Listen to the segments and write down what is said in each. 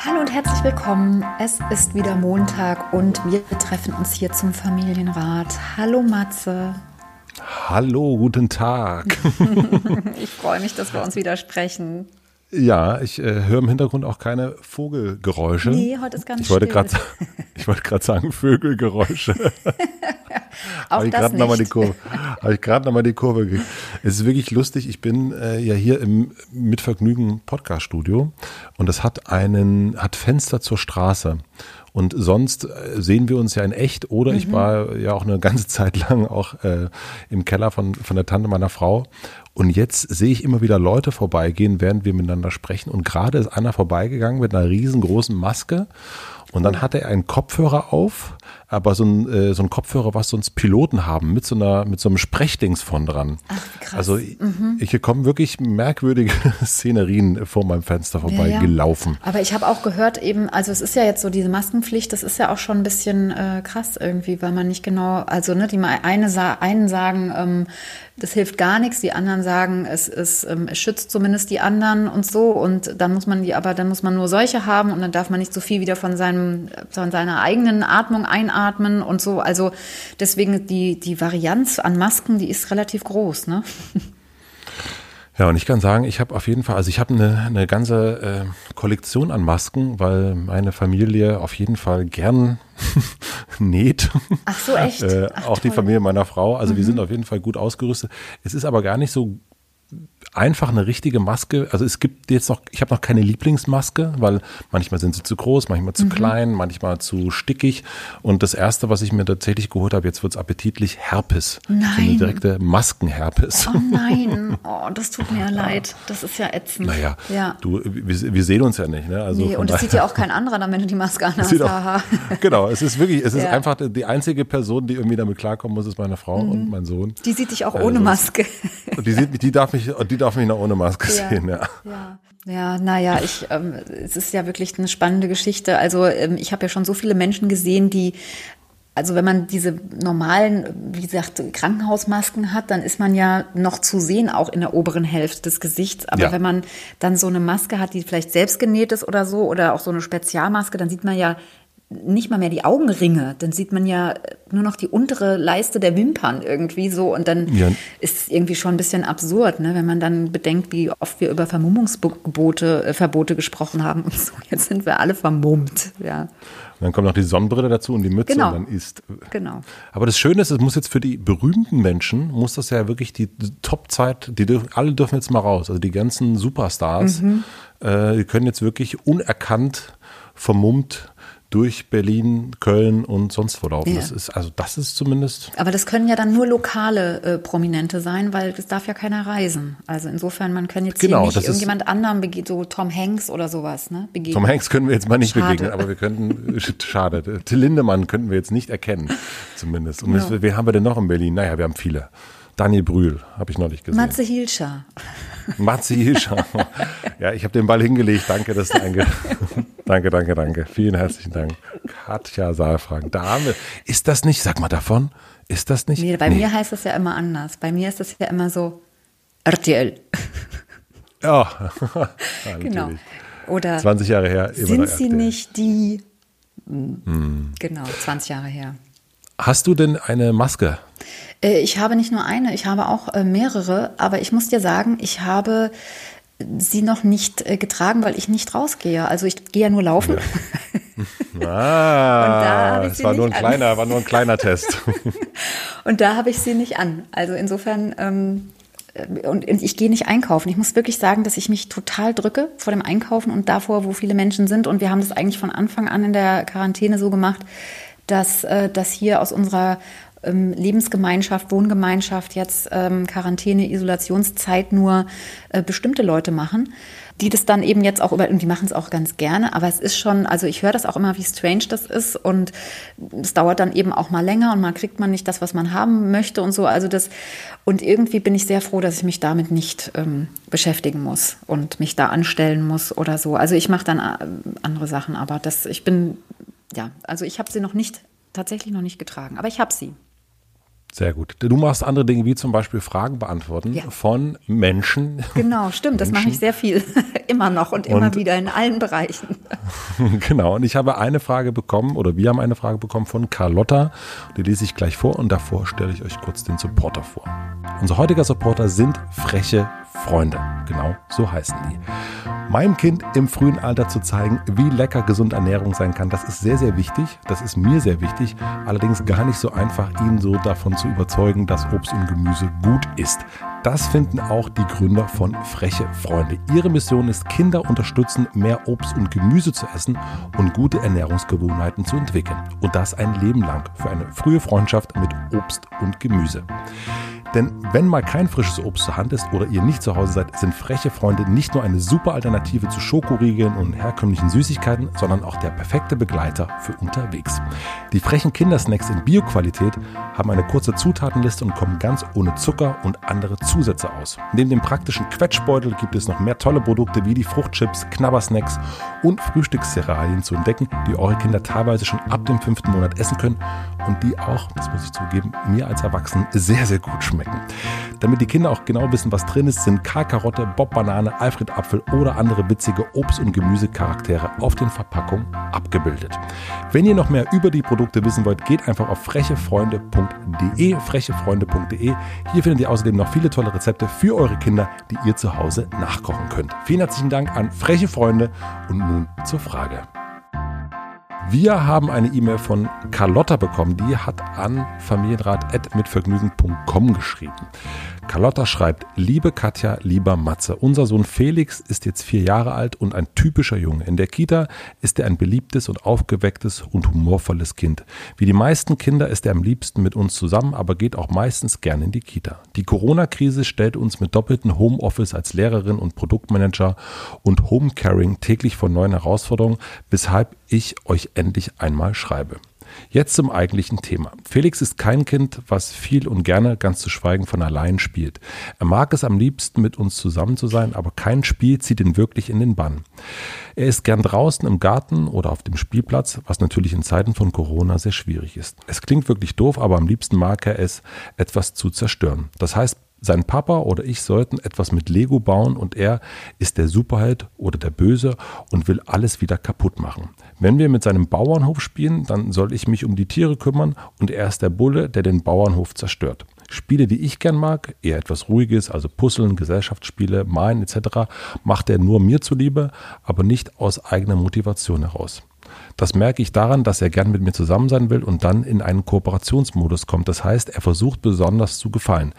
Hallo und herzlich willkommen. Es ist wieder Montag und wir treffen uns hier zum Familienrat. Hallo Matze. Hallo, guten Tag. ich freue mich, dass wir uns wieder sprechen. Ja, ich äh, höre im Hintergrund auch keine Vogelgeräusche. Nee, heute ist ganz ich wollte grad, Ich wollte gerade sagen Vögelgeräusche. auch habe ich gerade nochmal die Kurve. Habe ich gerade nochmal die Kurve gekriegt. Es ist wirklich lustig. Ich bin äh, ja hier im Mitvergnügen Podcast Studio und das hat einen, hat Fenster zur Straße. Und sonst äh, sehen wir uns ja in echt oder mhm. ich war ja auch eine ganze Zeit lang auch äh, im Keller von, von der Tante meiner Frau. Und jetzt sehe ich immer wieder Leute vorbeigehen, während wir miteinander sprechen. Und gerade ist einer vorbeigegangen mit einer riesengroßen Maske. Und dann hatte er einen Kopfhörer auf, aber so ein, äh, so ein Kopfhörer, was sonst Piloten haben, mit so einer, mit so einem Sprechdings von dran. Ach, krass. Also mhm. ich, hier kommen wirklich merkwürdige Szenerien vor meinem Fenster vorbei ja, ja. gelaufen. Aber ich habe auch gehört eben, also es ist ja jetzt so diese Maskenpflicht, das ist ja auch schon ein bisschen äh, krass irgendwie, weil man nicht genau, also ne, die eine einen sagen, ähm, das hilft gar nichts. Die anderen sagen, es, es, ähm, es schützt zumindest die anderen und so. Und dann muss man die, aber dann muss man nur solche haben und dann darf man nicht so viel wieder von seinem, von seiner eigenen Atmung einatmen und so. Also deswegen die, die Varianz an Masken, die ist relativ groß, ne? Ja, und ich kann sagen, ich habe auf jeden Fall, also ich habe eine, eine ganze äh, Kollektion an Masken, weil meine Familie auf jeden Fall gern näht. Ach so, echt? äh, Ach, auch toll. die Familie meiner Frau. Also mhm. wir sind auf jeden Fall gut ausgerüstet. Es ist aber gar nicht so einfach eine richtige Maske. Also es gibt jetzt noch, ich habe noch keine Lieblingsmaske, weil manchmal sind sie zu groß, manchmal zu mhm. klein, manchmal zu stickig. Und das erste, was ich mir tatsächlich geholt habe, jetzt wird es appetitlich, Herpes. Nein. So eine direkte Maskenherpes. Oh nein, oh, das tut mir ja leid. Das ist ja ätzend. Naja, ja. du, wir, wir sehen uns ja nicht. Ne? Also nee, und das sieht ja auch kein anderer dann, wenn du die Maske anhast. genau, es ist wirklich, es ist ja. einfach die einzige Person, die irgendwie damit klarkommen muss, ist meine Frau mhm. und mein Sohn. Die sieht dich auch also, ohne Maske. Und die, sieht, die darf mich, die darf mich noch ohne Maske ja, sehen, ja. Ja, ja naja, ich, ähm, es ist ja wirklich eine spannende Geschichte. Also ähm, ich habe ja schon so viele Menschen gesehen, die also wenn man diese normalen, wie gesagt, Krankenhausmasken hat, dann ist man ja noch zu sehen, auch in der oberen Hälfte des Gesichts. Aber ja. wenn man dann so eine Maske hat, die vielleicht selbst genäht ist oder so, oder auch so eine Spezialmaske, dann sieht man ja nicht mal mehr die Augenringe, dann sieht man ja nur noch die untere Leiste der Wimpern irgendwie so und dann ja. ist es irgendwie schon ein bisschen absurd, ne? wenn man dann bedenkt, wie oft wir über Vermummungsgebote, äh, Verbote gesprochen haben und so. Jetzt sind wir alle vermummt, ja. Und dann kommt noch die Sonnenbrille dazu und die Mütze genau. und dann ist. Genau. Aber das Schöne ist, es muss jetzt für die berühmten Menschen, muss das ja wirklich die, Top-Zeit, die dürfen, alle dürfen jetzt mal raus. Also die ganzen Superstars, mhm. äh, die können jetzt wirklich unerkannt vermummt durch Berlin, Köln und sonst wo laufen. Ja. Das ist, also das ist zumindest. Aber das können ja dann nur lokale äh, Prominente sein, weil das darf ja keiner reisen. Also insofern, man kann jetzt genau, hier nicht irgendjemand anderem begegnen, so Tom Hanks oder sowas, ne? Begegnen. Tom Hanks können wir jetzt mal nicht schade. begegnen, aber wir könnten, schade, Till Lindemann könnten wir jetzt nicht erkennen, zumindest. Und ja. wen haben wir denn noch in Berlin? Naja, wir haben viele. Daniel Brühl, habe ich neulich gesehen. Matze Hilscher. Matze Hilscher. Ja, ich habe den Ball hingelegt. Danke, dass du einge Danke, danke, danke. Vielen herzlichen Dank. Katja Saalfrank. Dame. Ist das nicht, sag mal davon, ist das nicht? Nee, bei nee. mir heißt das ja immer anders. Bei mir ist das ja immer so RTL. Ja, ja genau. Oder 20 Jahre her. sind sie nicht die? Hm. Genau, 20 Jahre her. Hast du denn eine Maske? Äh, ich habe nicht nur eine, ich habe auch äh, mehrere, aber ich muss dir sagen, ich habe sie noch nicht äh, getragen, weil ich nicht rausgehe. Also ich gehe ja nur laufen. Ja. Ah, es war nur ein kleiner, war nur ein kleiner Test. und da habe ich sie nicht an. Also insofern ähm, und ich gehe nicht einkaufen. Ich muss wirklich sagen, dass ich mich total drücke vor dem Einkaufen und davor, wo viele Menschen sind. Und wir haben das eigentlich von Anfang an in der Quarantäne so gemacht, dass äh, das hier aus unserer ähm, Lebensgemeinschaft, Wohngemeinschaft jetzt ähm, Quarantäne, Isolationszeit nur äh, bestimmte Leute machen, die das dann eben jetzt auch über, und die machen es auch ganz gerne, aber es ist schon, also ich höre das auch immer, wie strange das ist und es dauert dann eben auch mal länger und man kriegt man nicht das, was man haben möchte und so, also das, und irgendwie bin ich sehr froh, dass ich mich damit nicht ähm, beschäftigen muss und mich da anstellen muss oder so. Also ich mache dann äh, andere Sachen, aber das, ich bin, ja, also ich habe sie noch nicht, tatsächlich noch nicht getragen, aber ich habe sie. Sehr gut. Du machst andere Dinge wie zum Beispiel Fragen beantworten ja. von Menschen. Genau, stimmt. Das mache ich sehr viel. immer noch und immer und, wieder in allen Bereichen. genau. Und ich habe eine Frage bekommen oder wir haben eine Frage bekommen von Carlotta. Die lese ich gleich vor und davor stelle ich euch kurz den Supporter vor. Unser heutiger Supporter sind freche Freunde. Genau so heißen die. Meinem Kind im frühen Alter zu zeigen, wie lecker gesunde Ernährung sein kann, das ist sehr, sehr wichtig. Das ist mir sehr wichtig. Allerdings gar nicht so einfach, ihn so davon zu überzeugen, dass Obst und Gemüse gut ist. Das finden auch die Gründer von Freche Freunde. Ihre Mission ist, Kinder unterstützen, mehr Obst und Gemüse zu essen und gute Ernährungsgewohnheiten zu entwickeln. Und das ein Leben lang für eine frühe Freundschaft mit Obst und Gemüse. Denn wenn mal kein frisches Obst zur Hand ist oder ihr nicht zu Hause seid, sind freche Freunde nicht nur eine super Alternative zu Schokoriegeln und herkömmlichen Süßigkeiten, sondern auch der perfekte Begleiter für unterwegs. Die frechen Kindersnacks in Bioqualität haben eine kurze Zutatenliste und kommen ganz ohne Zucker und andere Zusätze aus. Neben dem praktischen Quetschbeutel gibt es noch mehr tolle Produkte wie die Fruchtchips, Knabbersnacks und Frühstückscerealien zu entdecken, die eure Kinder teilweise schon ab dem fünften Monat essen können und die auch, das muss ich zugeben, mir als Erwachsenen sehr, sehr gut schmecken. Damit die Kinder auch genau wissen, was drin ist, sind Karl-Karotte, Bob-Banane, Alfred-Apfel oder andere witzige Obst- und Gemüsecharaktere auf den Verpackungen abgebildet. Wenn ihr noch mehr über die Produkte wissen wollt, geht einfach auf frechefreunde.de, frechefreunde.de. Hier findet ihr außerdem noch viele tolle Rezepte für eure Kinder, die ihr zu Hause nachkochen könnt. Vielen herzlichen Dank an Freche Freunde und nun zur Frage. Wir haben eine E-Mail von Carlotta bekommen, die hat an familienrat.mitvergnügen.com geschrieben. Carlotta schreibt, liebe Katja, lieber Matze, unser Sohn Felix ist jetzt vier Jahre alt und ein typischer Junge. In der Kita ist er ein beliebtes und aufgewecktes und humorvolles Kind. Wie die meisten Kinder ist er am liebsten mit uns zusammen, aber geht auch meistens gern in die Kita. Die Corona-Krise stellt uns mit doppelten Homeoffice als Lehrerin und Produktmanager und Homecaring täglich vor neuen Herausforderungen, weshalb ich euch endlich einmal schreibe. Jetzt zum eigentlichen Thema. Felix ist kein Kind, was viel und gerne, ganz zu schweigen von allein spielt. Er mag es am liebsten, mit uns zusammen zu sein, aber kein Spiel zieht ihn wirklich in den Bann. Er ist gern draußen im Garten oder auf dem Spielplatz, was natürlich in Zeiten von Corona sehr schwierig ist. Es klingt wirklich doof, aber am liebsten mag er es, etwas zu zerstören. Das heißt, sein Papa oder ich sollten etwas mit Lego bauen und er ist der Superheld oder der Böse und will alles wieder kaputt machen. Wenn wir mit seinem Bauernhof spielen, dann soll ich mich um die Tiere kümmern und er ist der Bulle, der den Bauernhof zerstört. Spiele, die ich gern mag, eher etwas Ruhiges, also Puzzeln, Gesellschaftsspiele, Malen etc., macht er nur mir zuliebe, aber nicht aus eigener Motivation heraus. Das merke ich daran, dass er gern mit mir zusammen sein will und dann in einen Kooperationsmodus kommt. Das heißt, er versucht besonders zu gefallen.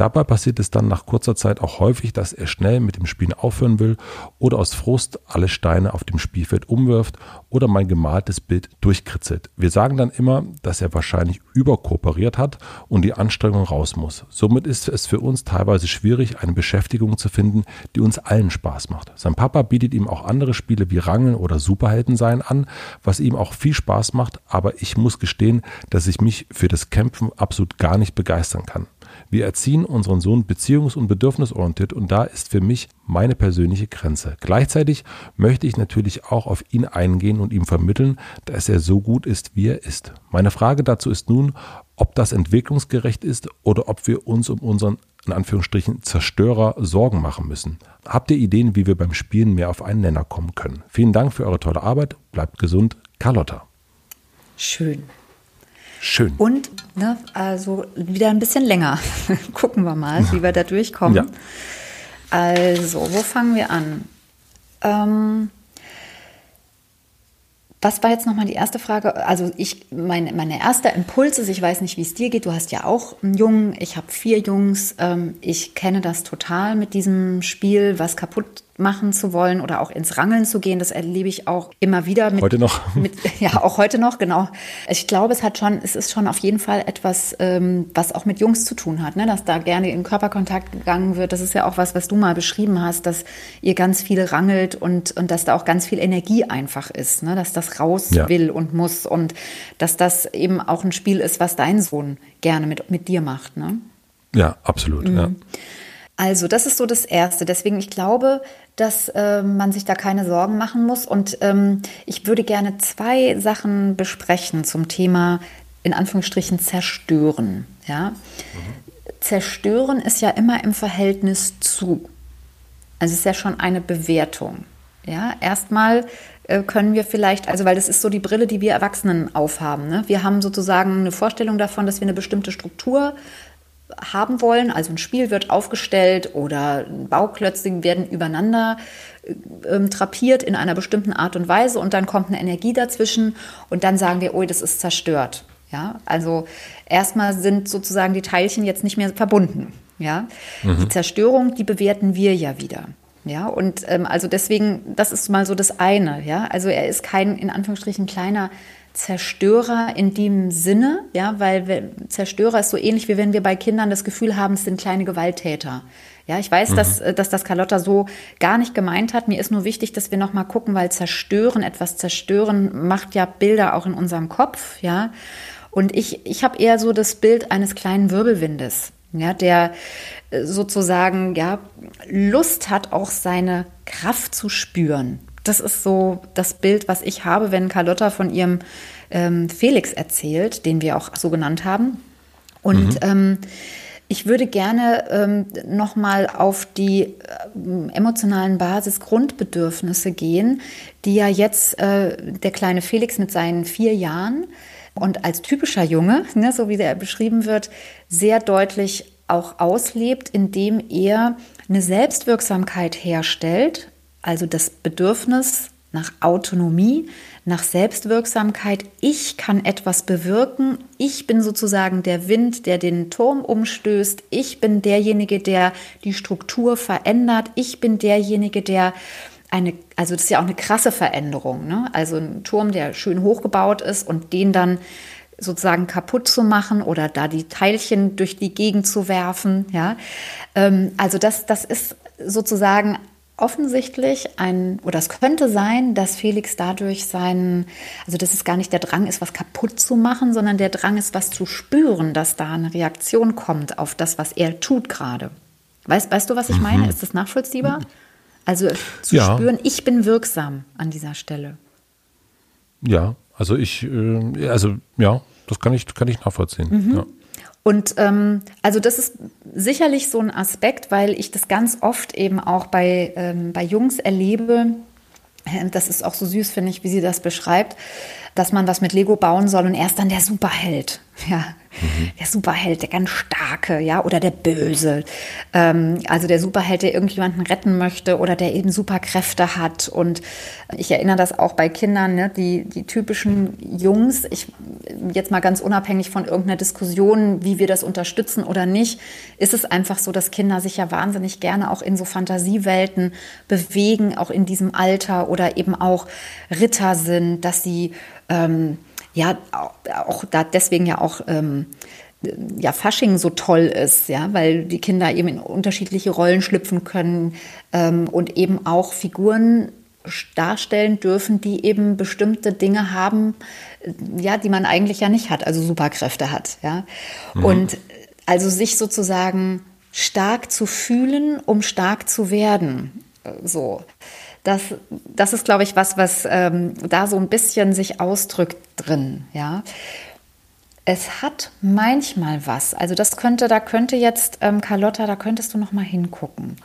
Dabei passiert es dann nach kurzer Zeit auch häufig, dass er schnell mit dem Spielen aufhören will oder aus Frust alle Steine auf dem Spielfeld umwirft oder mein gemaltes Bild durchkritzelt. Wir sagen dann immer, dass er wahrscheinlich überkooperiert hat und die Anstrengung raus muss. Somit ist es für uns teilweise schwierig, eine Beschäftigung zu finden, die uns allen Spaß macht. Sein Papa bietet ihm auch andere Spiele wie Rangeln oder Superhelden sein an, was ihm auch viel Spaß macht, aber ich muss gestehen, dass ich mich für das Kämpfen absolut gar nicht begeistern kann. Wir erziehen unseren Sohn beziehungs- und bedürfnisorientiert und da ist für mich meine persönliche Grenze. Gleichzeitig möchte ich natürlich auch auf ihn eingehen und ihm vermitteln, dass er so gut ist, wie er ist. Meine Frage dazu ist nun, ob das entwicklungsgerecht ist oder ob wir uns um unseren in Anführungsstrichen Zerstörer Sorgen machen müssen. Habt ihr Ideen, wie wir beim Spielen mehr auf einen Nenner kommen können? Vielen Dank für eure tolle Arbeit. Bleibt gesund. Carlotta. Schön. Schön. Und ne, also wieder ein bisschen länger. Gucken wir mal, wie wir da durchkommen. Ja. Also, wo fangen wir an? Ähm, was war jetzt nochmal die erste Frage? Also ich, mein, meine erste Impuls ist, ich weiß nicht, wie es dir geht. Du hast ja auch einen Jungen, ich habe vier Jungs. Ähm, ich kenne das total mit diesem Spiel, was kaputt machen zu wollen oder auch ins Rangeln zu gehen. Das erlebe ich auch immer wieder. Mit, heute noch? Mit, ja, auch heute noch, genau. Ich glaube, es hat schon, es ist schon auf jeden Fall etwas, ähm, was auch mit Jungs zu tun hat, ne? dass da gerne in Körperkontakt gegangen wird. Das ist ja auch was, was du mal beschrieben hast, dass ihr ganz viel rangelt und, und dass da auch ganz viel Energie einfach ist, ne? dass das raus ja. will und muss und dass das eben auch ein Spiel ist, was dein Sohn gerne mit, mit dir macht. Ne? Ja, absolut. Mhm. Ja. Also, das ist so das Erste. Deswegen, ich glaube, dass äh, man sich da keine Sorgen machen muss. Und ähm, ich würde gerne zwei Sachen besprechen zum Thema, in Anführungsstrichen, zerstören. Ja? Mhm. Zerstören ist ja immer im Verhältnis zu. Also, es ist ja schon eine Bewertung. Ja, erstmal äh, können wir vielleicht, also weil das ist so die Brille, die wir Erwachsenen aufhaben. Ne? Wir haben sozusagen eine Vorstellung davon, dass wir eine bestimmte Struktur haben wollen. Also ein Spiel wird aufgestellt oder Bauklötze werden übereinander äh, trapiert in einer bestimmten Art und Weise und dann kommt eine Energie dazwischen und dann sagen wir, oh, das ist zerstört. Ja, also erstmal sind sozusagen die Teilchen jetzt nicht mehr verbunden. Ja, mhm. die Zerstörung, die bewerten wir ja wieder. Ja, und ähm, also deswegen, das ist mal so das eine. Ja, also er ist kein in Anführungsstrichen kleiner Zerstörer in dem Sinne, ja, weil Zerstörer ist so ähnlich wie wenn wir bei Kindern das Gefühl haben, es sind kleine Gewalttäter. Ja, ich weiß, mhm. dass, äh, dass das Carlotta so gar nicht gemeint hat. Mir ist nur wichtig, dass wir nochmal gucken, weil zerstören, etwas zerstören, macht ja Bilder auch in unserem Kopf, ja. Und ich, ich habe eher so das Bild eines kleinen Wirbelwindes, ja, der äh, sozusagen, ja, Lust hat, auch seine Kraft zu spüren das ist so das Bild, was ich habe, wenn Carlotta von ihrem ähm, Felix erzählt, den wir auch so genannt haben. Und mhm. ähm, ich würde gerne ähm, nochmal auf die äh, emotionalen Basisgrundbedürfnisse gehen, die ja jetzt äh, der kleine Felix mit seinen vier Jahren und als typischer Junge, ne, so wie er beschrieben wird, sehr deutlich auch auslebt, indem er eine Selbstwirksamkeit herstellt also das Bedürfnis nach Autonomie, nach Selbstwirksamkeit. Ich kann etwas bewirken. Ich bin sozusagen der Wind, der den Turm umstößt. Ich bin derjenige, der die Struktur verändert. Ich bin derjenige, der eine, also das ist ja auch eine krasse Veränderung. Ne? Also ein Turm, der schön hochgebaut ist und den dann sozusagen kaputt zu machen oder da die Teilchen durch die Gegend zu werfen. Ja, ähm, also das, das ist sozusagen offensichtlich ein, oder es könnte sein, dass Felix dadurch seinen, also dass es gar nicht der Drang ist, was kaputt zu machen, sondern der Drang ist, was zu spüren, dass da eine Reaktion kommt auf das, was er tut gerade. Weißt, weißt du, was ich mhm. meine? Ist das nachvollziehbar? Also zu ja. spüren, ich bin wirksam an dieser Stelle. Ja, also ich, äh, also ja, das kann ich, kann ich nachvollziehen. Mhm. Ja. Und ähm, also das ist sicherlich so ein Aspekt, weil ich das ganz oft eben auch bei, ähm, bei Jungs erlebe. Das ist auch so süß, finde ich, wie sie das beschreibt, dass man was mit Lego bauen soll und er ist dann der Superheld. Ja, mhm. der Superheld, der ganz starke, ja, oder der Böse. Ähm, also der Superheld, der irgendjemanden retten möchte oder der eben Superkräfte hat. Und ich erinnere das auch bei Kindern, ne, die, die typischen Jungs, ich jetzt mal ganz unabhängig von irgendeiner Diskussion, wie wir das unterstützen oder nicht, ist es einfach so, dass Kinder sich ja wahnsinnig gerne auch in so Fantasiewelten bewegen, auch in diesem Alter oder eben auch Ritter sind, dass sie ähm, ja auch da deswegen ja auch ähm, ja, Fasching so toll ist, ja, weil die Kinder eben in unterschiedliche Rollen schlüpfen können ähm, und eben auch Figuren darstellen dürfen, die eben bestimmte Dinge haben, ja, die man eigentlich ja nicht hat, also Superkräfte hat, ja. Mhm. Und also sich sozusagen stark zu fühlen, um stark zu werden, so. Das, das ist, glaube ich, was, was ähm, da so ein bisschen sich ausdrückt drin, ja. Es hat manchmal was, also das könnte, da könnte jetzt, ähm, Carlotta, da könntest du noch mal hingucken.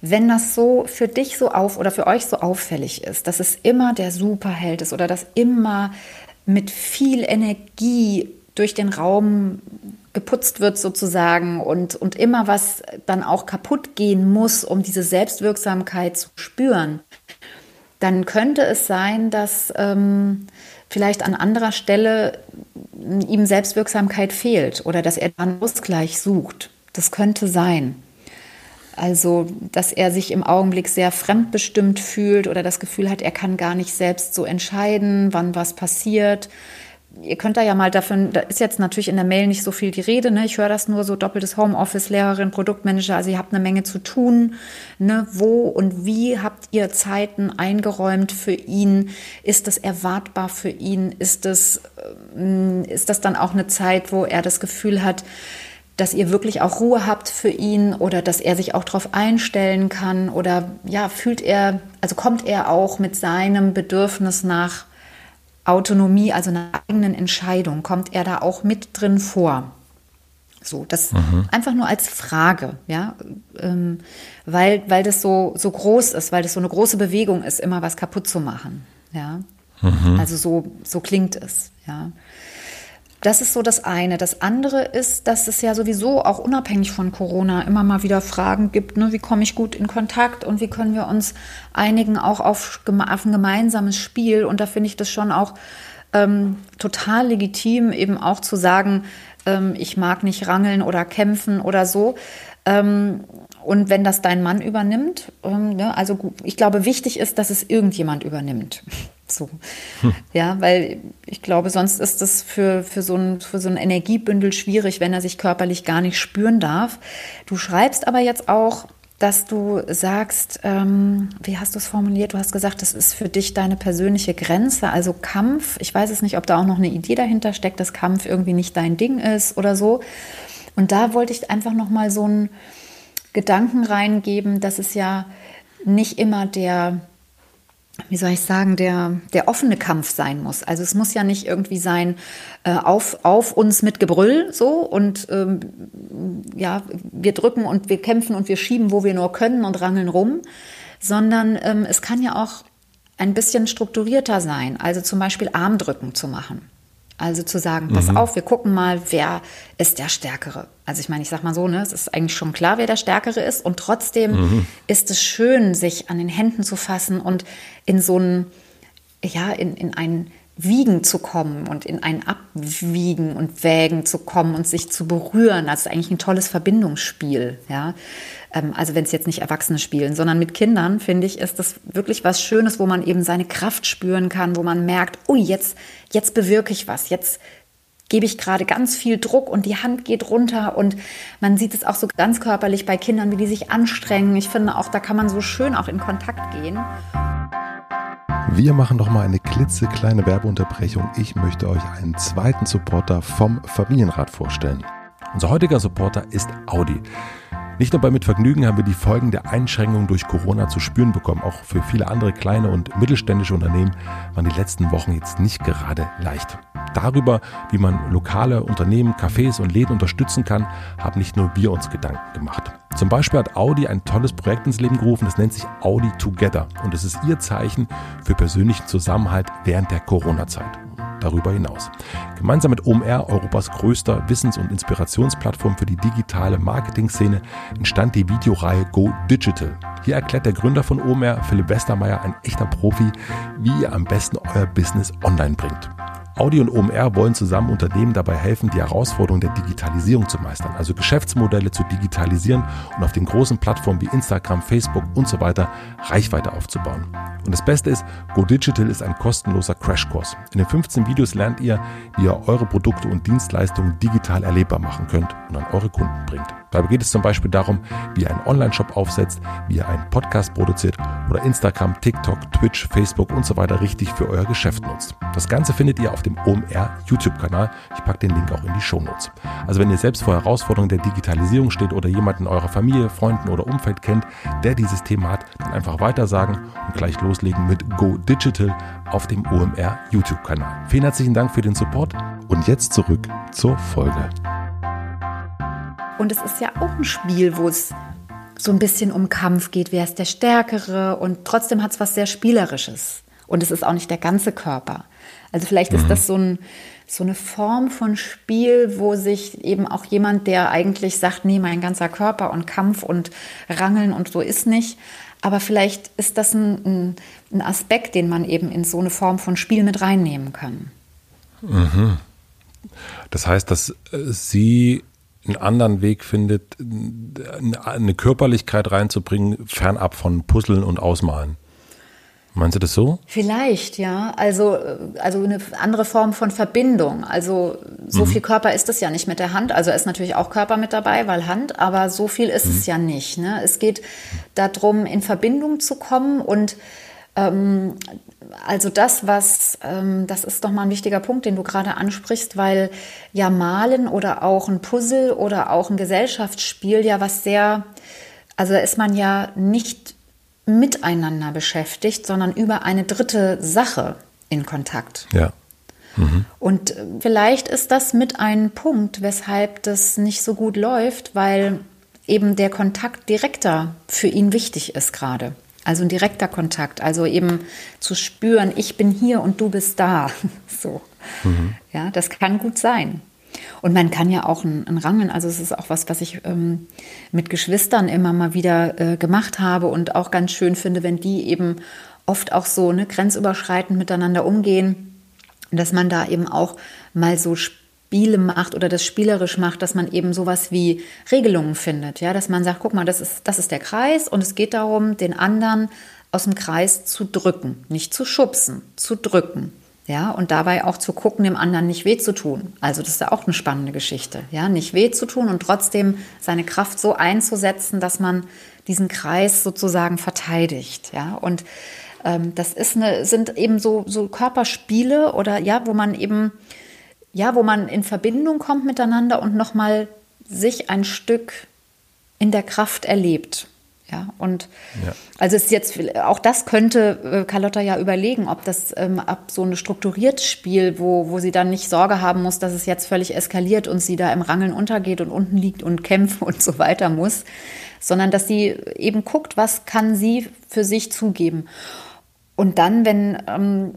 Wenn das so für dich so auf oder für euch so auffällig ist, dass es immer der Superheld ist oder dass immer mit viel Energie durch den Raum geputzt wird sozusagen und, und immer was dann auch kaputt gehen muss, um diese Selbstwirksamkeit zu spüren, dann könnte es sein, dass ähm, vielleicht an anderer Stelle ihm Selbstwirksamkeit fehlt oder dass er einen Ausgleich sucht. Das könnte sein. Also, dass er sich im Augenblick sehr fremdbestimmt fühlt oder das Gefühl hat, er kann gar nicht selbst so entscheiden, wann was passiert. Ihr könnt da ja mal davon, da ist jetzt natürlich in der Mail nicht so viel die Rede, ne? Ich höre das nur so doppeltes Homeoffice, Lehrerin, Produktmanager, also ihr habt eine Menge zu tun. Ne? Wo und wie habt ihr Zeiten eingeräumt für ihn? Ist das erwartbar für ihn? Ist das, ähm, ist das dann auch eine Zeit, wo er das Gefühl hat, dass ihr wirklich auch Ruhe habt für ihn oder dass er sich auch darauf einstellen kann oder ja, fühlt er, also kommt er auch mit seinem Bedürfnis nach Autonomie, also einer eigenen Entscheidung, kommt er da auch mit drin vor? So, das mhm. einfach nur als Frage, ja, ähm, weil, weil das so, so groß ist, weil das so eine große Bewegung ist, immer was kaputt zu machen, ja. Mhm. Also so, so klingt es, ja. Das ist so das eine. Das andere ist, dass es ja sowieso auch unabhängig von Corona immer mal wieder Fragen gibt, ne? wie komme ich gut in Kontakt und wie können wir uns einigen auch auf, auf ein gemeinsames Spiel. Und da finde ich das schon auch ähm, total legitim, eben auch zu sagen, ähm, ich mag nicht rangeln oder kämpfen oder so. Ähm, und wenn das dein Mann übernimmt, ähm, ne, also ich glaube, wichtig ist, dass es irgendjemand übernimmt. So. Hm. Ja, weil ich glaube, sonst ist das für, für, so ein, für so ein Energiebündel schwierig, wenn er sich körperlich gar nicht spüren darf. Du schreibst aber jetzt auch, dass du sagst, ähm, wie hast du es formuliert? Du hast gesagt, das ist für dich deine persönliche Grenze, also Kampf. Ich weiß es nicht, ob da auch noch eine Idee dahinter steckt, dass Kampf irgendwie nicht dein Ding ist oder so. Und da wollte ich einfach noch mal so einen Gedanken reingeben, dass es ja nicht immer der wie soll ich sagen, der, der offene Kampf sein muss. Also es muss ja nicht irgendwie sein, äh, auf, auf uns mit Gebrüll so und ähm, ja, wir drücken und wir kämpfen und wir schieben, wo wir nur können und rangeln rum, sondern ähm, es kann ja auch ein bisschen strukturierter sein. Also zum Beispiel Armdrücken zu machen. Also zu sagen, pass mhm. auf, wir gucken mal, wer ist der Stärkere. Also ich meine, ich sag mal so, ne, es ist eigentlich schon klar, wer der Stärkere ist. Und trotzdem mhm. ist es schön, sich an den Händen zu fassen und in so ein, ja, in, in ein Wiegen zu kommen und in ein Abwiegen und Wägen zu kommen und sich zu berühren. Das ist eigentlich ein tolles Verbindungsspiel, ja. Ähm, also wenn es jetzt nicht Erwachsene spielen, sondern mit Kindern, finde ich, ist das wirklich was Schönes, wo man eben seine Kraft spüren kann, wo man merkt, ui, jetzt, jetzt bewirke ich was, jetzt gebe ich gerade ganz viel Druck und die Hand geht runter und man sieht es auch so ganz körperlich bei Kindern, wie die sich anstrengen. Ich finde auch, da kann man so schön auch in Kontakt gehen. Wir machen noch mal eine klitzekleine Werbeunterbrechung. Ich möchte euch einen zweiten Supporter vom Familienrat vorstellen. Unser heutiger Supporter ist Audi. Nicht nur bei Mit Vergnügen haben wir die Folgen der Einschränkungen durch Corona zu spüren bekommen. Auch für viele andere kleine und mittelständische Unternehmen waren die letzten Wochen jetzt nicht gerade leicht. Darüber, wie man lokale Unternehmen, Cafés und Läden unterstützen kann, haben nicht nur wir uns Gedanken gemacht. Zum Beispiel hat Audi ein tolles Projekt ins Leben gerufen, das nennt sich Audi Together und es ist ihr Zeichen für persönlichen Zusammenhalt während der Corona-Zeit darüber hinaus. Gemeinsam mit OMR, Europas größter Wissens- und Inspirationsplattform für die digitale Marketing-Szene, entstand die Videoreihe Go Digital. Hier erklärt der Gründer von OMR, Philipp Westermeier, ein echter Profi, wie ihr am besten euer Business online bringt. Audi und OMR wollen zusammen Unternehmen dabei helfen, die Herausforderungen der Digitalisierung zu meistern, also Geschäftsmodelle zu digitalisieren und auf den großen Plattformen wie Instagram, Facebook und so weiter Reichweite aufzubauen. Und das Beste ist, Go Digital ist ein kostenloser Crashkurs. In den 15 Videos lernt ihr, wie ihr eure Produkte und Dienstleistungen digital erlebbar machen könnt und an eure Kunden bringt. Dabei geht es zum Beispiel darum, wie ihr einen Online-Shop aufsetzt, wie ihr einen Podcast produziert oder Instagram, TikTok, Twitch, Facebook und so weiter richtig für euer Geschäft nutzt. Das Ganze findet ihr auf dem OMR YouTube-Kanal. Ich packe den Link auch in die Show Notes. Also wenn ihr selbst vor Herausforderungen der Digitalisierung steht oder jemanden in eurer Familie, Freunden oder Umfeld kennt, der dieses Thema hat, dann einfach weitersagen und gleich loslegen mit Go Digital auf dem OMR YouTube-Kanal. Vielen herzlichen Dank für den Support und jetzt zurück zur Folge. Und es ist ja auch ein Spiel, wo es so ein bisschen um Kampf geht, wer ist der Stärkere und trotzdem hat es was sehr Spielerisches. Und es ist auch nicht der ganze Körper. Also vielleicht mhm. ist das so ein, so eine Form von Spiel, wo sich eben auch jemand, der eigentlich sagt, nee, mein ganzer Körper und Kampf und Rangeln und so ist nicht. Aber vielleicht ist das ein, ein, ein Aspekt, den man eben in so eine Form von Spiel mit reinnehmen kann. Mhm. Das heißt, dass äh, sie einen anderen Weg findet, eine Körperlichkeit reinzubringen, fernab von Puzzeln und Ausmalen. Meinst du das so? Vielleicht, ja. Also, also eine andere Form von Verbindung. Also so mhm. viel Körper ist es ja nicht mit der Hand. Also ist natürlich auch Körper mit dabei, weil Hand, aber so viel ist mhm. es ja nicht. Ne? Es geht darum, in Verbindung zu kommen und ähm, also das, was, ähm, das ist doch mal ein wichtiger Punkt, den du gerade ansprichst, weil ja Malen oder auch ein Puzzle oder auch ein Gesellschaftsspiel ja was sehr, also da ist man ja nicht miteinander beschäftigt, sondern über eine dritte Sache in Kontakt. Ja. Mhm. Und äh, vielleicht ist das mit ein Punkt, weshalb das nicht so gut läuft, weil eben der Kontakt direkter für ihn wichtig ist gerade. Also ein direkter Kontakt, also eben zu spüren, ich bin hier und du bist da. So. Mhm. Ja, das kann gut sein. Und man kann ja auch ein, ein Rangeln, also es ist auch was, was ich ähm, mit Geschwistern immer mal wieder äh, gemacht habe und auch ganz schön finde, wenn die eben oft auch so ne, grenzüberschreitend miteinander umgehen, dass man da eben auch mal so Spiele macht oder das spielerisch macht, dass man eben sowas wie Regelungen findet, ja, dass man sagt, guck mal, das ist, das ist der Kreis und es geht darum, den anderen aus dem Kreis zu drücken, nicht zu schubsen, zu drücken. Ja, und dabei auch zu gucken, dem anderen nicht weh zu tun. Also das ist ja auch eine spannende Geschichte. Ja, nicht weh zu tun und trotzdem seine Kraft so einzusetzen, dass man diesen Kreis sozusagen verteidigt. Ja, und ähm, das ist eine, sind eben so, so Körperspiele oder ja, wo man eben, ja, wo man in Verbindung kommt miteinander und nochmal sich ein Stück in der Kraft erlebt. Ja, und ja. also ist jetzt auch das könnte äh, Carlotta ja überlegen, ob das ähm, ab so ein strukturiertes Spiel, wo, wo sie dann nicht Sorge haben muss, dass es jetzt völlig eskaliert und sie da im Rangeln untergeht und unten liegt und kämpft und so weiter muss, sondern dass sie eben guckt, was kann sie für sich zugeben. Und dann, wenn ähm,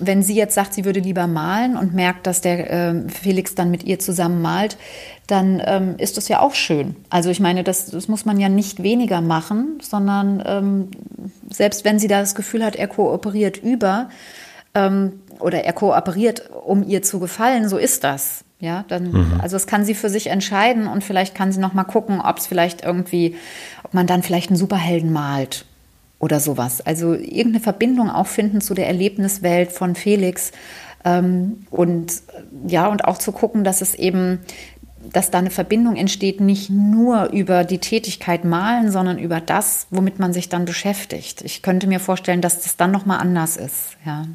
wenn sie jetzt sagt, sie würde lieber malen und merkt, dass der äh, Felix dann mit ihr zusammen malt, dann ähm, ist das ja auch schön. Also ich meine, das, das muss man ja nicht weniger machen, sondern ähm, selbst wenn sie da das Gefühl hat, er kooperiert über ähm, oder er kooperiert, um ihr zu gefallen, so ist das. Ja, dann, mhm. also das kann sie für sich entscheiden und vielleicht kann sie noch mal gucken, ob es vielleicht irgendwie, ob man dann vielleicht einen Superhelden malt oder sowas. Also irgendeine Verbindung auch finden zu der Erlebniswelt von Felix ähm, und ja, und auch zu gucken, dass es eben, dass da eine Verbindung entsteht, nicht nur über die Tätigkeit malen, sondern über das, womit man sich dann beschäftigt. Ich könnte mir vorstellen, dass das dann nochmal anders ist, ja.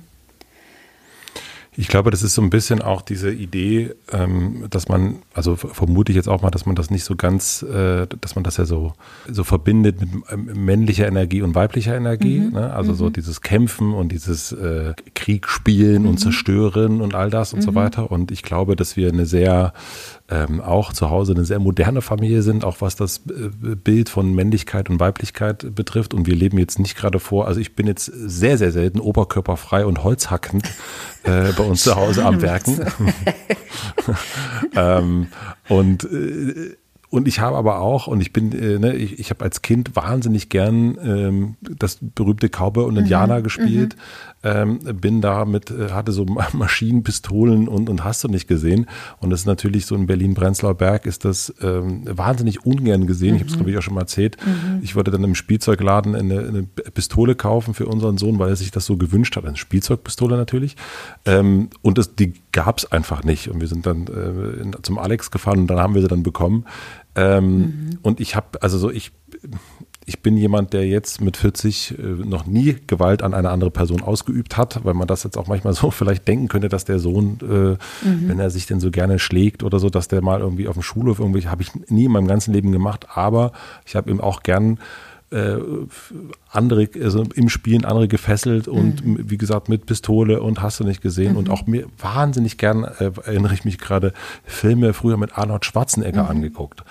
Ich glaube, das ist so ein bisschen auch diese Idee, ähm, dass man, also vermute ich jetzt auch mal, dass man das nicht so ganz, äh, dass man das ja so, so verbindet mit ähm, männlicher Energie und weiblicher Energie. Mhm. Ne? Also mhm. so dieses Kämpfen und dieses äh, Krieg spielen mhm. und zerstören und all das und so mhm. weiter. Und ich glaube, dass wir eine sehr ähm, auch zu Hause eine sehr moderne Familie sind, auch was das äh, Bild von Männlichkeit und Weiblichkeit betrifft. Und wir leben jetzt nicht gerade vor, also ich bin jetzt sehr, sehr selten oberkörperfrei und holzhackend äh, bei uns zu Hause am Werken. ähm, und äh, und ich habe aber auch, und ich bin, äh, ne, ich, ich habe als Kind wahnsinnig gern ähm, das berühmte Cowboy und Indianer mhm, gespielt. Ähm, bin da mit, äh, hatte so Maschinen, Pistolen und, und hast du nicht gesehen. Und das ist natürlich so in Berlin-Prenzlauer Berg ist das ähm, wahnsinnig ungern gesehen. Mhm. Ich habe es, glaube ich, auch schon mal erzählt. Mhm. Ich wollte dann im Spielzeugladen eine, eine, Pistole kaufen für unseren Sohn, weil er sich das so gewünscht hat. Eine Spielzeugpistole natürlich. Ähm, und das, die gab es einfach nicht. Und wir sind dann äh, zum Alex gefahren und dann haben wir sie dann bekommen. Ähm, mhm. Und ich habe, also so, ich, ich bin jemand, der jetzt mit 40 äh, noch nie Gewalt an eine andere Person ausgeübt hat, weil man das jetzt auch manchmal so vielleicht denken könnte, dass der Sohn, äh, mhm. wenn er sich denn so gerne schlägt oder so, dass der mal irgendwie auf dem Schulhof irgendwie, habe ich nie in meinem ganzen Leben gemacht, aber ich habe ihm auch gern äh, andere, also im Spielen andere gefesselt und mhm. wie gesagt mit Pistole und hast du nicht gesehen mhm. und auch mir wahnsinnig gern, äh, erinnere ich mich gerade, Filme früher mit Arnold Schwarzenegger mhm. angeguckt.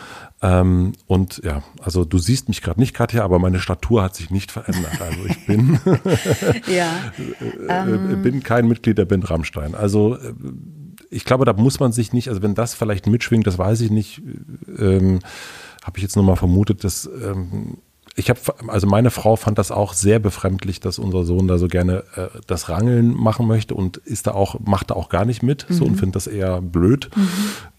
Ähm, und ja, also du siehst mich gerade nicht, Katja, aber meine Statur hat sich nicht verändert. Also ich bin, ja, äh, ähm. bin kein Mitglied der Band Rammstein. Also äh, ich glaube, da muss man sich nicht, also wenn das vielleicht mitschwingt, das weiß ich nicht, ähm, habe ich jetzt nur mal vermutet, dass ähm, ich habe, also meine Frau fand das auch sehr befremdlich, dass unser Sohn da so gerne äh, das Rangeln machen möchte und ist da auch, macht da auch gar nicht mit mhm. so und mhm. findet das eher blöd. Mhm.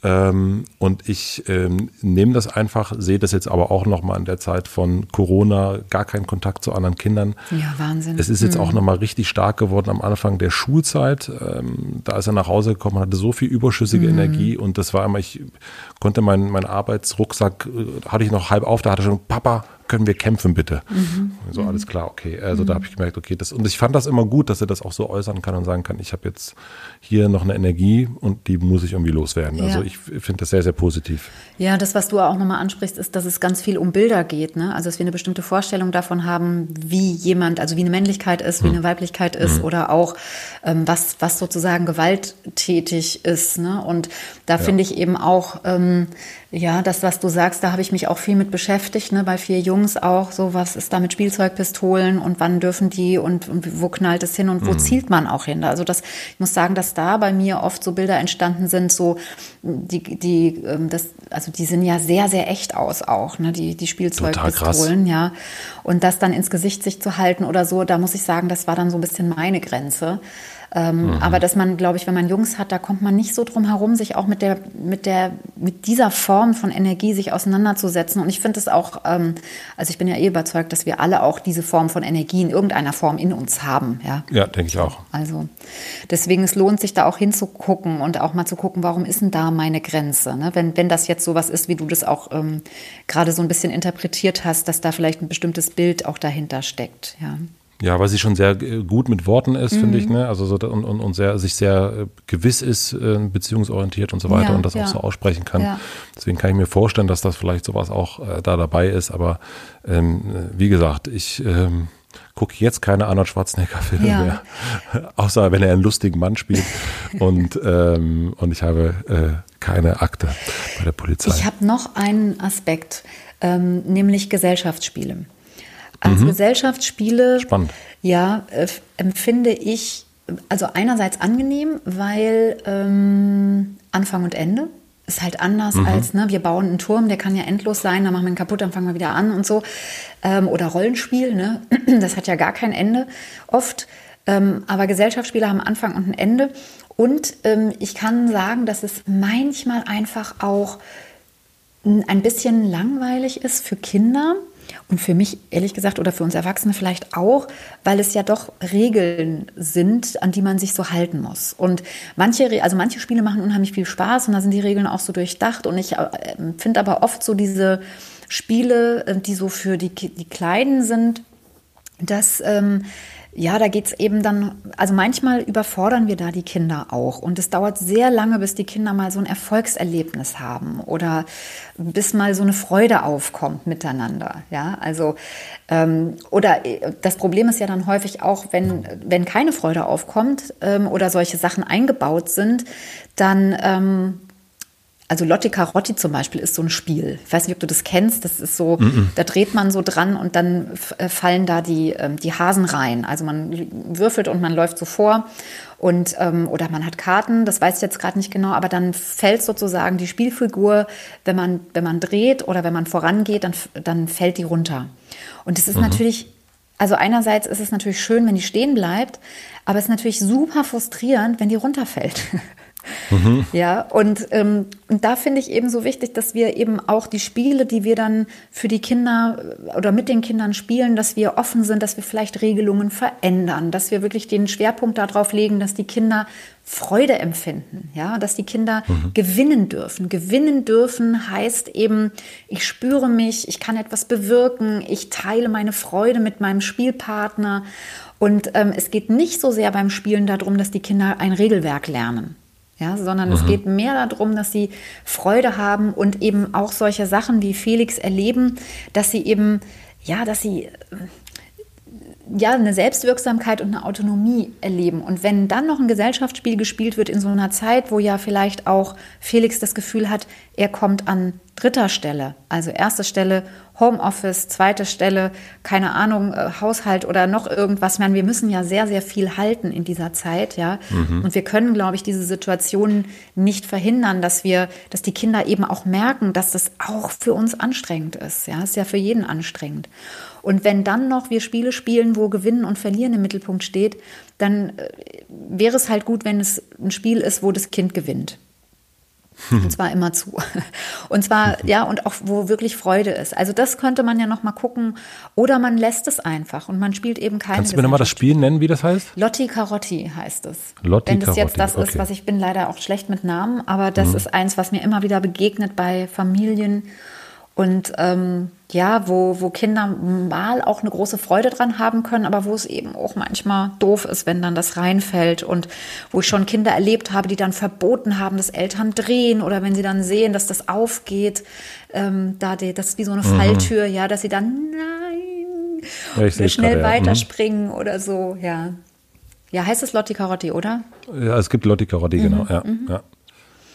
Ähm, und ich ähm, nehme das einfach, sehe das jetzt aber auch nochmal in der Zeit von Corona, gar keinen Kontakt zu anderen Kindern. Ja, Wahnsinn. Es ist jetzt mhm. auch nochmal richtig stark geworden am Anfang der Schulzeit. Ähm, da ist er nach Hause gekommen, hatte so viel überschüssige mhm. Energie und das war immer, ich konnte meinen mein Arbeitsrucksack, äh, hatte ich noch halb auf, da hatte schon, Papa, können wir kämpfen bitte? Mhm. So, alles klar, okay. Also mhm. da habe ich gemerkt, okay, das, und ich fand das immer gut, dass er das auch so äußern kann und sagen kann, ich habe jetzt hier noch eine Energie und die muss ich irgendwie loswerden. Also ja. Also ich finde das sehr, sehr positiv. Ja, das, was du auch nochmal ansprichst, ist, dass es ganz viel um Bilder geht. Ne? Also dass wir eine bestimmte Vorstellung davon haben, wie jemand, also wie eine Männlichkeit ist, wie mhm. eine Weiblichkeit ist mhm. oder auch ähm, was, was sozusagen gewalttätig ist. Ne? Und da ja. finde ich eben auch, ähm, ja, das, was du sagst, da habe ich mich auch viel mit beschäftigt, ne? bei vier Jungs auch, so was ist da mit Spielzeugpistolen und wann dürfen die und, und wo knallt es hin und wo mhm. zielt man auch hin. Also das, ich muss sagen, dass da bei mir oft so Bilder entstanden sind, so die, die, ähm, das, also die sehen ja sehr, sehr echt aus auch, ne? die, die Spielzeugpistolen, ja. Und das dann ins Gesicht sich zu halten oder so, da muss ich sagen, das war dann so ein bisschen meine Grenze. Ähm, mhm. Aber dass man, glaube ich, wenn man Jungs hat, da kommt man nicht so drum herum, sich auch mit der, mit der, mit dieser Form von Energie sich auseinanderzusetzen. Und ich finde es auch, ähm, also ich bin ja eh überzeugt, dass wir alle auch diese Form von Energie in irgendeiner Form in uns haben. Ja, ja denke ich auch. Also deswegen es lohnt sich da auch hinzugucken und auch mal zu gucken, warum ist denn da meine Grenze? Ne? Wenn, wenn das jetzt sowas ist, wie du das auch ähm, gerade so ein bisschen interpretiert hast, dass da vielleicht ein bestimmtes Bild auch dahinter steckt. Ja. Ja, weil sie schon sehr äh, gut mit Worten ist, mhm. finde ich, ne? Also so, und, und, und sehr, sich sehr äh, gewiss ist, äh, beziehungsorientiert und so weiter ja, und das ja. auch so aussprechen kann. Ja. Deswegen kann ich mir vorstellen, dass das vielleicht sowas auch äh, da dabei ist. Aber ähm, wie gesagt, ich ähm, gucke jetzt keine Arnold Schwarzenegger-Filme mehr, außer wenn er einen lustigen Mann spielt. und, ähm, und ich habe äh, keine Akte bei der Polizei. Ich habe noch einen Aspekt, ähm, nämlich Gesellschaftsspiele. Als mhm. Gesellschaftsspiele, Spannend. ja, äh, empfinde ich also einerseits angenehm, weil ähm, Anfang und Ende ist halt anders mhm. als, ne, wir bauen einen Turm, der kann ja endlos sein, dann machen wir ihn kaputt, dann fangen wir wieder an und so. Ähm, oder Rollenspiel, ne? das hat ja gar kein Ende oft. Ähm, aber Gesellschaftsspiele haben Anfang und ein Ende. Und ähm, ich kann sagen, dass es manchmal einfach auch ein bisschen langweilig ist für Kinder und für mich, ehrlich gesagt, oder für uns Erwachsene vielleicht auch, weil es ja doch Regeln sind, an die man sich so halten muss. Und manche, also manche Spiele machen unheimlich viel Spaß und da sind die Regeln auch so durchdacht. Und ich äh, finde aber oft so diese Spiele, äh, die so für die, die Kleinen sind, dass ähm, ja, da geht es eben dann, also manchmal überfordern wir da die Kinder auch. Und es dauert sehr lange, bis die Kinder mal so ein Erfolgserlebnis haben oder bis mal so eine Freude aufkommt miteinander. Ja, also, ähm, oder äh, das Problem ist ja dann häufig auch, wenn, wenn keine Freude aufkommt ähm, oder solche Sachen eingebaut sind, dann ähm, also Lotti Carotti zum Beispiel ist so ein Spiel. Ich weiß nicht, ob du das kennst. Das ist so, mm -mm. da dreht man so dran und dann äh, fallen da die, ähm, die Hasen rein. Also man würfelt und man läuft so vor und ähm, oder man hat Karten. Das weiß ich jetzt gerade nicht genau, aber dann fällt sozusagen die Spielfigur, wenn man wenn man dreht oder wenn man vorangeht, dann dann fällt die runter. Und es ist mhm. natürlich also einerseits ist es natürlich schön, wenn die stehen bleibt, aber es ist natürlich super frustrierend, wenn die runterfällt. Mhm. Ja, und, ähm, und da finde ich eben so wichtig, dass wir eben auch die Spiele, die wir dann für die Kinder äh, oder mit den Kindern spielen, dass wir offen sind, dass wir vielleicht Regelungen verändern, dass wir wirklich den Schwerpunkt darauf legen, dass die Kinder Freude empfinden, ja, dass die Kinder mhm. gewinnen dürfen. Gewinnen dürfen heißt eben, ich spüre mich, ich kann etwas bewirken, ich teile meine Freude mit meinem Spielpartner. Und ähm, es geht nicht so sehr beim Spielen darum, dass die Kinder ein Regelwerk lernen ja, sondern mhm. es geht mehr darum, dass sie Freude haben und eben auch solche Sachen wie Felix erleben, dass sie eben, ja, dass sie ja, eine Selbstwirksamkeit und eine Autonomie erleben. Und wenn dann noch ein Gesellschaftsspiel gespielt wird in so einer Zeit, wo ja vielleicht auch Felix das Gefühl hat, er kommt an dritter Stelle. Also erste Stelle Homeoffice, zweite Stelle, keine Ahnung, äh, Haushalt oder noch irgendwas. Man, wir müssen ja sehr, sehr viel halten in dieser Zeit, ja. Mhm. Und wir können, glaube ich, diese Situationen nicht verhindern, dass wir, dass die Kinder eben auch merken, dass das auch für uns anstrengend ist. Ja, ist ja für jeden anstrengend. Und wenn dann noch wir Spiele spielen, wo Gewinnen und Verlieren im Mittelpunkt steht, dann äh, wäre es halt gut, wenn es ein Spiel ist, wo das Kind gewinnt. Und zwar immer zu. Und zwar, ja, und auch wo wirklich Freude ist. Also das könnte man ja noch mal gucken. Oder man lässt es einfach und man spielt eben keine. Kannst du mir nochmal das Spiel nennen, wie das heißt? Lotti Carotti heißt es. Lotti Wenn das jetzt das okay. ist, was ich bin leider auch schlecht mit Namen, aber das Mhm. ist eins, was mir immer wieder begegnet bei Familien. Und ähm, ja, wo, wo Kinder mal auch eine große Freude dran haben können, aber wo es eben auch manchmal doof ist, wenn dann das reinfällt. Und wo ich schon Kinder erlebt habe, die dann verboten haben, dass Eltern drehen oder wenn sie dann sehen, dass das aufgeht, ähm, da die, das ist wie so eine Falltür, ja, dass sie dann nein Ja, schnell gerade, ja. Mhm. weiterspringen oder so, ja. Ja, heißt es Lotti Carotti, oder? Ja, es gibt Lotti Carotti, genau. Mhm, Ja, ja.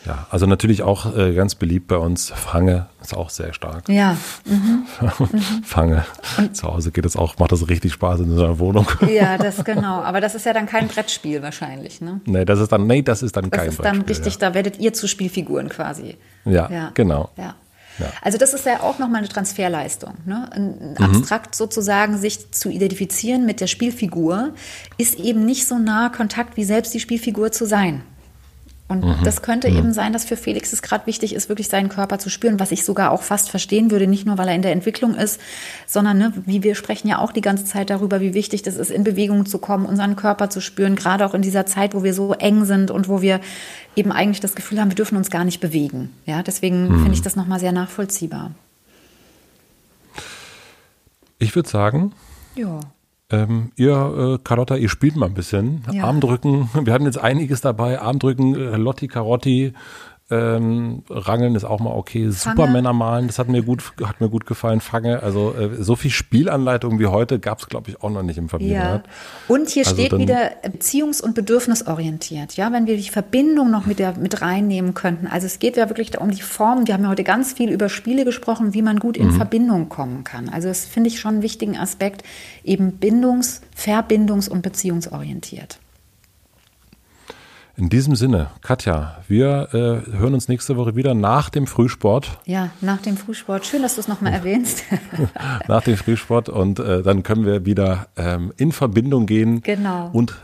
Ja, also natürlich auch äh, ganz beliebt bei uns. Fange ist auch sehr stark. Ja. Fange. Zu Hause geht es auch, macht das richtig Spaß in so einer Wohnung. Ja, das genau. Aber das ist ja dann kein Brettspiel wahrscheinlich, ne? nee, das ist dann, nee, das ist dann Das kein ist dann Brettspiel, richtig, da werdet ihr zu Spielfiguren quasi. Ja, genau. Ja. Ja. Also das ist ja auch nochmal eine Transferleistung. Ne? Ein- Mhm. Abstrakt sozusagen sich zu identifizieren mit der Spielfigur ist eben nicht so nah Kontakt wie selbst die Spielfigur zu sein. Und Mhm. das könnte eben sein, dass für Felix es gerade wichtig ist, wirklich seinen Körper zu spüren, was ich sogar auch fast verstehen würde, nicht nur weil er in der Entwicklung ist, sondern ne, wie wir sprechen ja auch die ganze Zeit darüber, wie wichtig das ist, in Bewegung zu kommen, unseren Körper zu spüren, gerade auch in dieser Zeit, wo wir so eng sind und wo wir eben eigentlich das Gefühl haben, wir dürfen uns gar nicht bewegen. Ja, deswegen Mhm. finde ich das nochmal sehr nachvollziehbar. Ich würde sagen, Ja. Ähm, ihr, äh, Carlotta, ihr spielt mal ein bisschen. Ja. Armdrücken, wir hatten jetzt einiges dabei. Armdrücken, äh, Lotti Carotti, ähm, Rangeln ist auch mal okay. Supermänner malen, das hat mir gut, hat mir gut gefallen. Fange, also äh, so viel Spielanleitung wie heute gab es, glaube ich, auch noch nicht im Ja. Familienrat. Und hier Also steht dann- wieder beziehungs- und bedürfnisorientiert. Ja, wenn wir die Verbindung noch mit, der, mit reinnehmen könnten. Also es geht ja wirklich um die Form. Wir haben ja heute ganz viel über Spiele gesprochen, wie man gut Mhm. in Verbindung kommen kann. Also das finde ich schon einen wichtigen Aspekt, eben bindungs-, verbindungs- und beziehungsorientiert. In diesem Sinne, Katja, wir äh, hören uns nächste Woche wieder nach dem Frühsport. Ja, nach dem Frühsport. Schön, dass du es nochmal erwähnst. nach dem Frühsport und äh, dann können wir wieder ähm, in Verbindung gehen Genau. und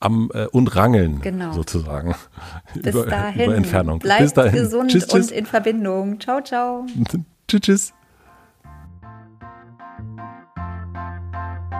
am äh, und rangeln Genau. sozusagen Bis über, dahin. über Entfernung. Bleibt Bis dahin. gesund tschüss, tschüss. und in Verbindung. Ciao, ciao. tschüss, tschüss.